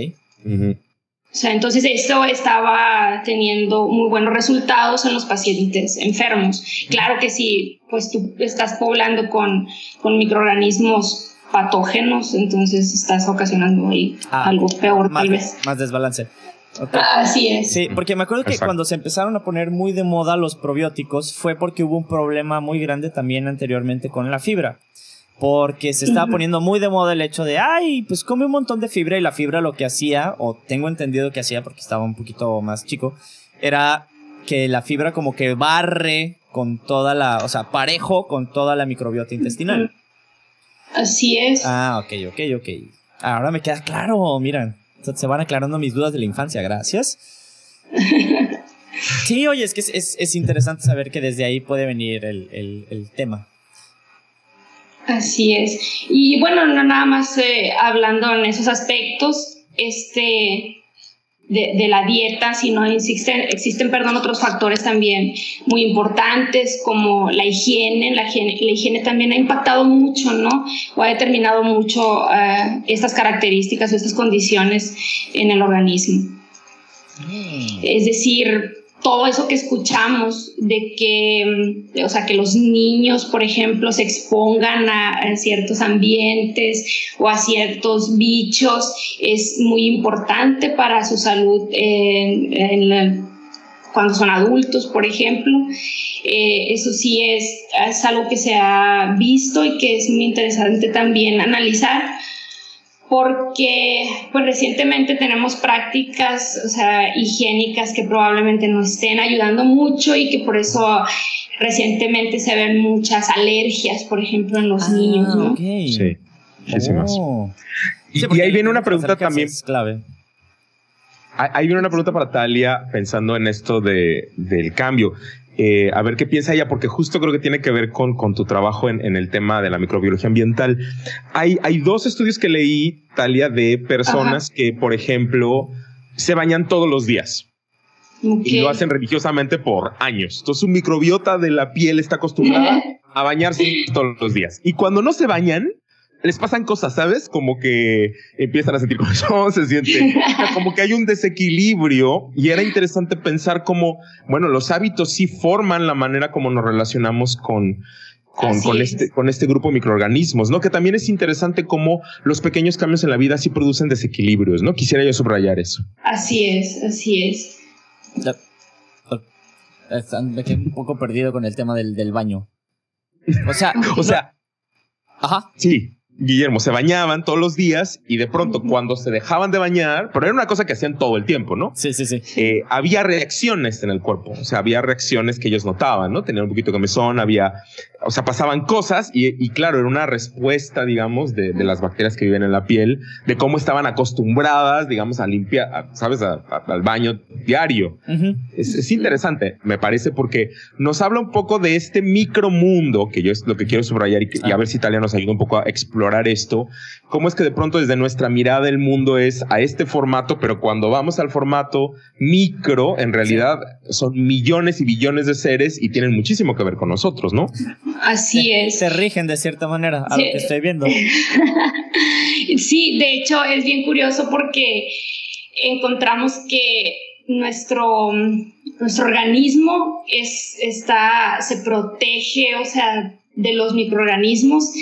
O sea, entonces eso estaba teniendo muy buenos resultados en los pacientes enfermos. Claro que si pues tú estás poblando con, con microorganismos patógenos, entonces estás ocasionando ahí ah, algo peor más, tal vez. Más desbalance. Así es. Sí, porque me acuerdo que cuando se empezaron a poner muy de moda los probióticos fue porque hubo un problema muy grande también anteriormente con la fibra porque se estaba poniendo muy de moda el hecho de, ay, pues come un montón de fibra y la fibra lo que hacía, o tengo entendido que hacía porque estaba un poquito más chico, era que la fibra como que barre con toda la, o sea, parejo con toda la microbiota intestinal. Así es. Ah, ok, ok, ok. Ahora me queda claro, miran, se van aclarando mis dudas de la infancia, gracias. Sí, oye, es que es, interesante saber que desde ahí puede venir el, el tema. Así es. Y bueno, no nada más eh, hablando en esos aspectos este, de, la dieta, sino existen, existen perdón, otros factores también muy importantes como la higiene. La higiene, la higiene también ha impactado mucho, ¿no? O ha determinado mucho uh, estas características o estas condiciones en el organismo. Mm. Es decir, todo eso que escuchamos de que, mm, o sea, que los niños, por ejemplo, se expongan a, ciertos ambientes o a ciertos bichos es muy importante para su salud cuando son adultos, por ejemplo. Eh, eso sí es, es algo que se ha visto y que es muy interesante también analizar porque pues recientemente tenemos prácticas o sea, higiénicas que probablemente no estén ayudando mucho y que por eso recientemente se ven muchas alergias, por ejemplo, en los ah, niños, ¿no? Sí, muchísimas. Oh. Y, ahí viene una pregunta también. clave. Hay una pregunta para Talia pensando en esto de, del cambio. Eh, a ver qué piensa ella, porque justo creo que tiene que ver con, con tu trabajo en, en, el tema de la microbiología ambiental. Hay, hay dos estudios que leí, Talia, de personas Ajá. que, por ejemplo, se bañan todos los días. Okay. Y lo hacen religiosamente por años. Entonces su microbiota de la piel está acostumbrada a bañarse todos los días. Y cuando no se bañan, les pasan cosas, ¿sabes? Como que empiezan a sentir corazón, se siente como que hay un desequilibrio y era interesante pensar cómo, bueno, los hábitos sí forman la manera como nos relacionamos con, con, con este, con este grupo de microorganismos, ¿no? Que también es interesante cómo los pequeños cambios en la vida sí producen desequilibrios, ¿no? Quisiera yo subrayar eso. Así es, así es. Me quedé un poco perdido con el tema del, del baño. O sea, o sea, ajá. Sí, Guillermo, se bañaban todos los días y de pronto cuando se dejaban de bañar, pero era una cosa que hacían todo el tiempo, ¿no? Sí, sí, sí. Eh, había reacciones en el cuerpo, o sea, había reacciones que ellos notaban, ¿no? Tenían un poquito de comezón, había, o sea, pasaban cosas y, y claro, era una respuesta, digamos, de, de, las bacterias que viven en la piel, de cómo estaban acostumbradas, digamos, a limpiar, a, ¿sabes? A, a, al baño diario. Uh -huh. es, es, interesante, me parece, porque nos habla un poco de este micromundo, que yo es lo que quiero subrayar y, que, ah. y a ver si Italia nos ayuda un poco a explorar esto, cómo es que de pronto desde nuestra mirada el mundo es a este formato, pero cuando vamos al formato micro, en realidad sí. son millones y billones de seres y tienen muchísimo que ver con nosotros, ¿no? Así se, es. Se rigen de cierta manera a sí. lo que estoy viendo. sí, de hecho es bien curioso porque encontramos que nuestro, nuestro organismo es, está, se protege, o sea, de los microorganismos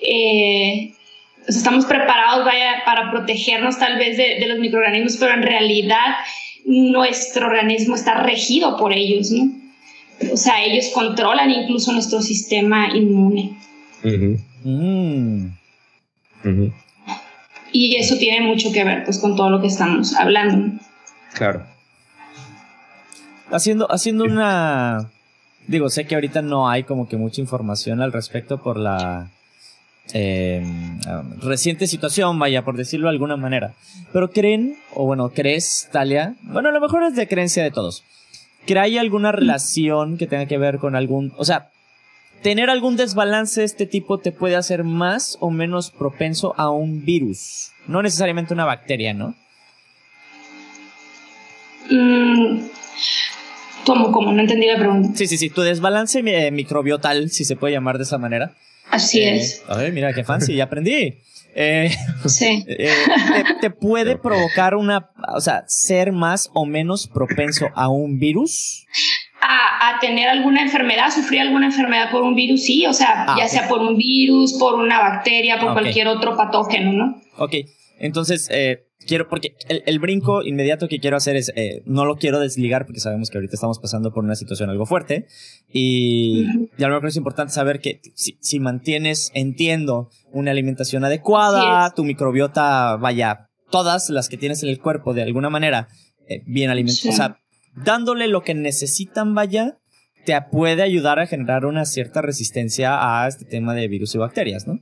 eh, estamos preparados vaya, para protegernos tal vez de, de, los microorganismos, pero en realidad nuestro organismo está regido por ellos, ¿no? O sea, ellos controlan incluso nuestro sistema inmune. Uh -huh. mm. uh -huh. Y eso tiene mucho que ver pues con todo lo que estamos hablando. Claro. Haciendo, haciendo una... Digo, sé que ahorita no hay como que mucha información al respecto por la eh, reciente situación, vaya, por decirlo de alguna manera. Pero creen, o bueno, crees, Talia, bueno, a lo mejor es de creencia de todos, que hay alguna relación que tenga que ver con algún, o sea, tener algún desbalance de este tipo te puede hacer más o menos propenso a un virus, no necesariamente una bacteria, ¿no? Mm, ¿Cómo? ¿Cómo? No entendí la pregunta. Sí, sí, sí, tu desbalance eh, microbiotal, si se puede llamar de esa manera Así eh, es. A ver, mira qué fancy, ya aprendí. Eh, sí. Eh, te, te, puede provocar una, o sea, ser más o menos propenso a un virus? A, a tener alguna enfermedad, sufrir alguna enfermedad por un virus, sí, o sea, ah, ya okay. sea por un virus, por una bacteria, por okay. cualquier otro patógeno, ¿no? Ok, entonces, eh, quiero, porque el, el, brinco inmediato que quiero hacer es, eh, no lo quiero desligar porque sabemos que ahorita estamos pasando por una situación algo fuerte y, y a lo mejor es importante saber que si, si mantienes, entiendo, una alimentación adecuada, tu microbiota, vaya, todas las que tienes en el cuerpo de alguna manera, eh, bien alimentadas, sí. o sea, dándole lo que necesitan, vaya, te puede ayudar a generar una cierta resistencia a este tema de virus y bacterias, ¿no?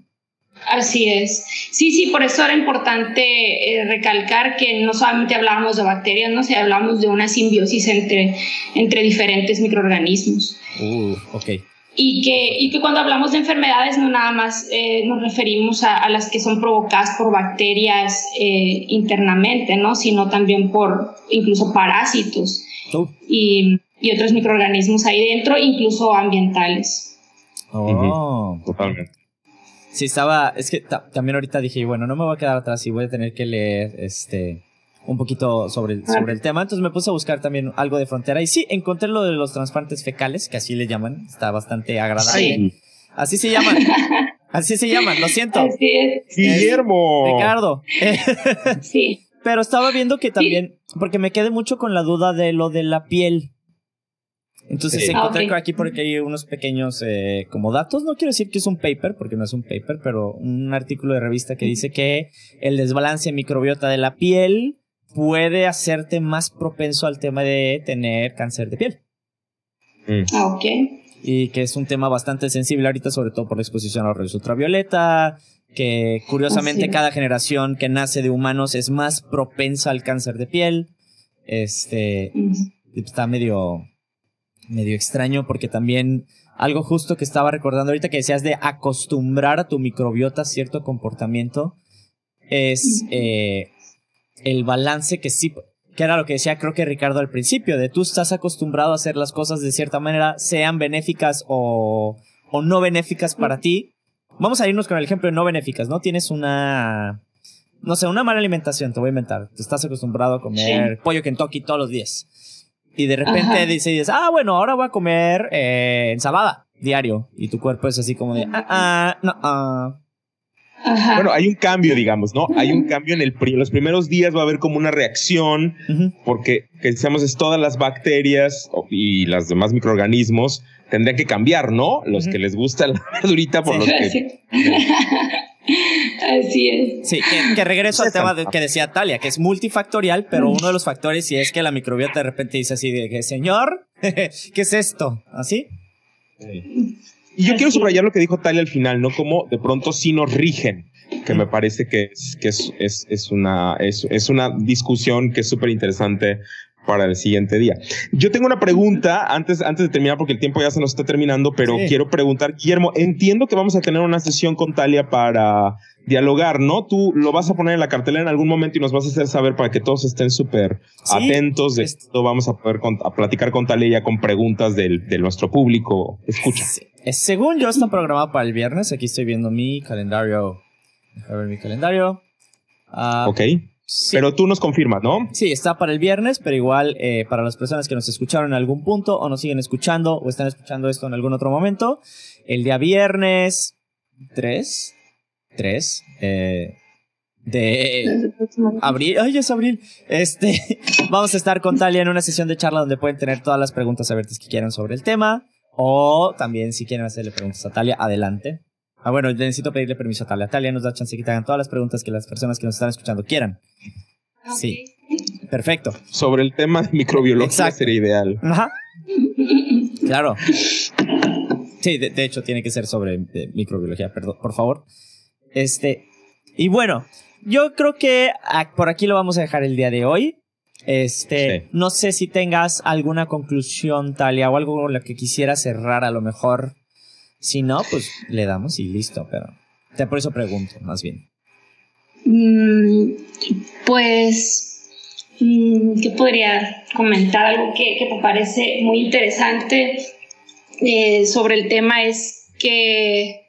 Así es. Sí, sí, por eso era importante eh, recalcar que no solamente hablábamos de bacterias, no sé, hablamos de una simbiosis entre, entre diferentes microorganismos. Uh, ok. Y que, y que cuando hablamos de enfermedades no nada más eh, nos referimos a, a, las que son provocadas por bacterias eh, internamente, ¿no? sino también por incluso parásitos uh. y, y, otros microorganismos ahí dentro, incluso ambientales. Oh, uh -huh. totalmente. Sí, estaba. Es que también ahorita dije, bueno, no me voy a quedar atrás y voy a tener que leer este un poquito sobre, sobre el tema. Entonces me puse a buscar también algo de frontera. Y sí, encontré lo de los trasplantes fecales, que así le llaman. Está bastante agradable. Sí. Así se llaman. Así se llaman, lo siento. Así es. Guillermo. Ricardo. sí. Pero estaba viendo que también, sí. porque me quedé mucho con la duda de lo de la piel. Entonces sí. encontré okay. aquí porque hay unos pequeños eh, como datos, no quiero decir que es un paper, porque no es un paper, pero un artículo de revista que dice que el desbalance microbiota de la piel puede hacerte más propenso al tema de tener cáncer de piel. Mm. Ah, ok. Y que es un tema bastante sensible ahorita, sobre todo por la exposición a los rayos ultravioleta, que curiosamente oh, sí. cada generación que nace de humanos es más propensa al cáncer de piel. Este está medio, medio extraño porque también algo justo que estaba recordando ahorita que decías de acostumbrar a tu microbiota a cierto comportamiento es eh, el balance que sí, que era lo que decía creo que Ricardo al principio, de tú estás acostumbrado a hacer las cosas de cierta manera, sean benéficas o, o no benéficas para ti. Vamos a irnos con el ejemplo de no benéficas, ¿no? Tienes una, no sé, una mala alimentación, te voy a inventar. Te estás acostumbrado a comer pollo Kentucky todos los días. Y de repente dices, ah, bueno, ahora voy a comer eh, ensalada diario. Y tu cuerpo es así como de, ah, ah, no, ah. Bueno, hay un cambio, digamos, ¿no? Hay un cambio en el los primeros días va a haber como una reacción, porque que decíamos es todas las bacterias y los demás microorganismos tendrían que cambiar, ¿no? Los que les gusta la verdurita por los que Así es. Sí, que, regreso al tema que decía Talia, que es multifactorial, pero uno de los factores sí es que la microbiota de repente dice así de que, señor, ¿qué es esto? ¿Así? Y yo quiero subrayar lo que dijo Talia al final, ¿no? Como de pronto sí nos rigen, que me parece que es, que es, es, es una, es, es una discusión que es súper interesante para el siguiente día. Yo tengo una pregunta antes, antes de terminar, porque el tiempo ya se nos está terminando, pero quiero preguntar, Guillermo, entiendo que vamos a tener una sesión con Talia para dialogar, ¿no? Tú lo vas a poner en la cartelera en algún momento y nos vas a hacer saber para que todos estén súper atentos de esto. Vamos a poder platicar con Talia ya con preguntas del, de nuestro público. Escucha. Según yo, está programado para el viernes. Aquí estoy viendo mi calendario. A ver mi calendario. Uh, ok. Pero tú nos confirmas, ¿no? Sí, está para el viernes, pero igual eh, para las personas que nos escucharon en algún punto o nos siguen escuchando o están escuchando esto en algún otro momento, el día viernes 3, 3 eh, de abril, ay, es abril, este, vamos a estar con Talia en una sesión de charla donde pueden tener todas las preguntas abiertas que quieran sobre el tema o también si quieren hacerle preguntas a Talia, adelante. Ah, bueno, necesito pedirle permiso a Talia. Talia nos da chance que te hagan todas las preguntas que las personas que nos están escuchando quieran. Sí. Perfecto. Sobre el tema de microbiología sería ideal. Ajá. Claro. Sí, de, hecho tiene que ser sobre microbiología, perdón, por favor. Este, y bueno, yo creo que por aquí lo vamos a dejar el día de hoy. Este, no sé si tengas alguna conclusión, Talia, o algo con lo que quisiera cerrar a lo mejor si no, pues le damos y listo, pero te por eso pregunto, más bien. Mm, pues, mm, ¿qué podría comentar? Algo que, me parece muy interesante eh, sobre el tema es que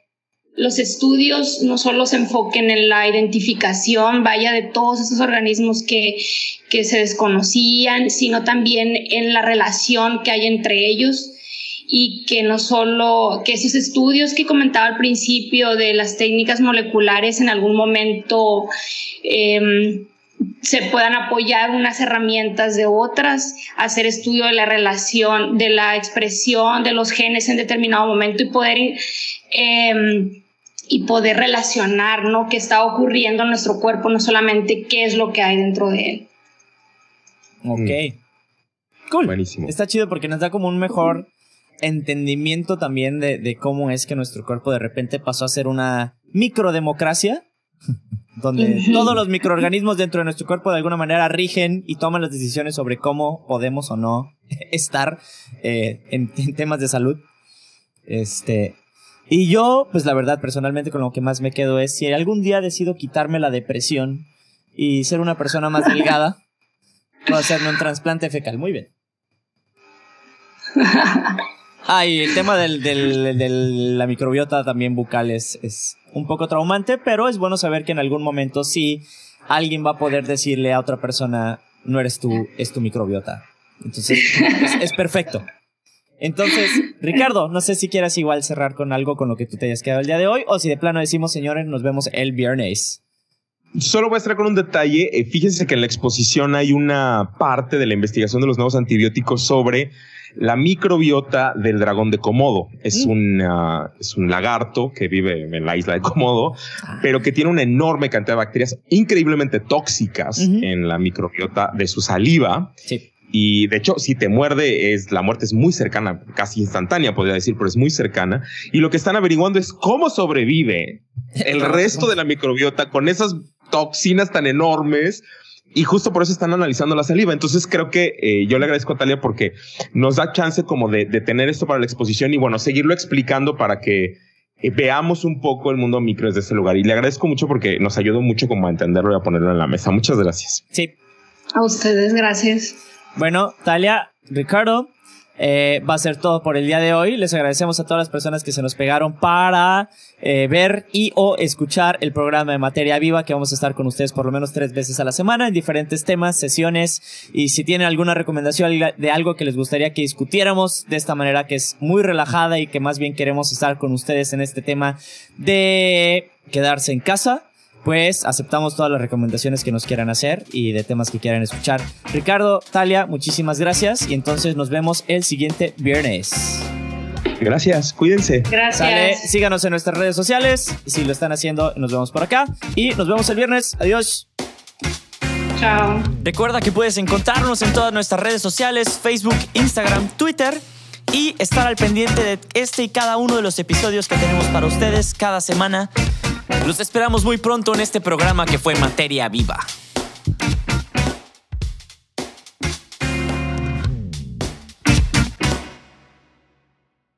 los estudios no solo se enfoquen en la identificación, vaya, de todos esos organismos que, que se desconocían, sino también en la relación que hay entre ellos y que no solo, que esos estudios que comentaba al principio de las técnicas moleculares en algún momento em, se puedan apoyar unas herramientas de otras, hacer estudio de la relación, de la expresión de los genes en determinado momento y poder, em, y poder relacionar ¿no? qué está ocurriendo en nuestro cuerpo, no solamente qué es lo que hay dentro de él. Ok. Mm. Cool. Buenísimo. Está chido porque nos da como un mejor entendimiento también de, de, cómo es que nuestro cuerpo de repente pasó a ser una microdemocracia, donde todos los microorganismos dentro de nuestro cuerpo de alguna manera rigen y toman las decisiones sobre cómo podemos o no estar eh, en, temas de salud. Este. Y yo, pues la verdad, personalmente con lo que más me quedo es si algún día decido quitarme la depresión y ser una persona más delgada, puedo hacerme un trasplante fecal. Muy bien. Ah, el tema del, de la microbiota también bucal es, es un poco traumante, pero es bueno saber que en algún momento sí alguien va a poder decirle a otra persona, no eres tú, es tu microbiota. Entonces, es, perfecto. Entonces, Ricardo, no sé si quieras igual cerrar con algo con lo que tú te hayas quedado el día de hoy, o si de plano decimos, señores, nos vemos el viernes. Solo voy a estar con un detalle. Eh, fíjense que en la exposición hay una parte de la investigación de los nuevos antibióticos sobre la microbiota del dragón de Komodo. Es, mm. es un lagarto que vive en la isla de Komodo, ah. pero que tiene una enorme cantidad de bacterias increíblemente tóxicas en la microbiota de su saliva. Y de hecho, si te muerde, es la muerte es muy cercana, casi instantánea, podría decir, pero es muy cercana. Y lo que están averiguando es cómo sobrevive el resto de la microbiota con esas toxinas tan enormes y justo por eso están analizando la saliva. Entonces creo que eh, yo le agradezco a Talia porque nos da chance como de, de, tener esto para la exposición y bueno, seguirlo explicando para que eh, veamos un poco el mundo micro desde ese lugar. Y le agradezco mucho porque nos ayudó mucho como a entenderlo y a ponerlo en la mesa. Muchas gracias. Sí. A ustedes, gracias. Bueno, Talia, Ricardo, eh, va a ser todo por el día de hoy. Les agradecemos a todas las personas que se nos pegaron para eh, ver y o escuchar el programa de Materia Viva que vamos a estar con ustedes por lo menos tres veces a la semana en diferentes temas, sesiones y si tienen alguna recomendación de algo que les gustaría que discutiéramos de esta manera que es muy relajada y que más bien queremos estar con ustedes en este tema de quedarse en casa pues aceptamos todas las recomendaciones que nos quieran hacer y de temas que quieran escuchar. Ricardo, Talia, muchísimas gracias y entonces nos vemos el siguiente viernes. Gracias, cuídense. Gracias. síganos en nuestras redes sociales. Si lo están haciendo, nos vemos por acá. Y nos vemos el viernes. Adiós. Chao. Recuerda que puedes encontrarnos en todas nuestras redes sociales, Facebook, Instagram, Twitter y estar al pendiente de este y cada uno de los episodios que tenemos para ustedes cada semana. Los esperamos muy pronto en este programa que fue Materia Viva.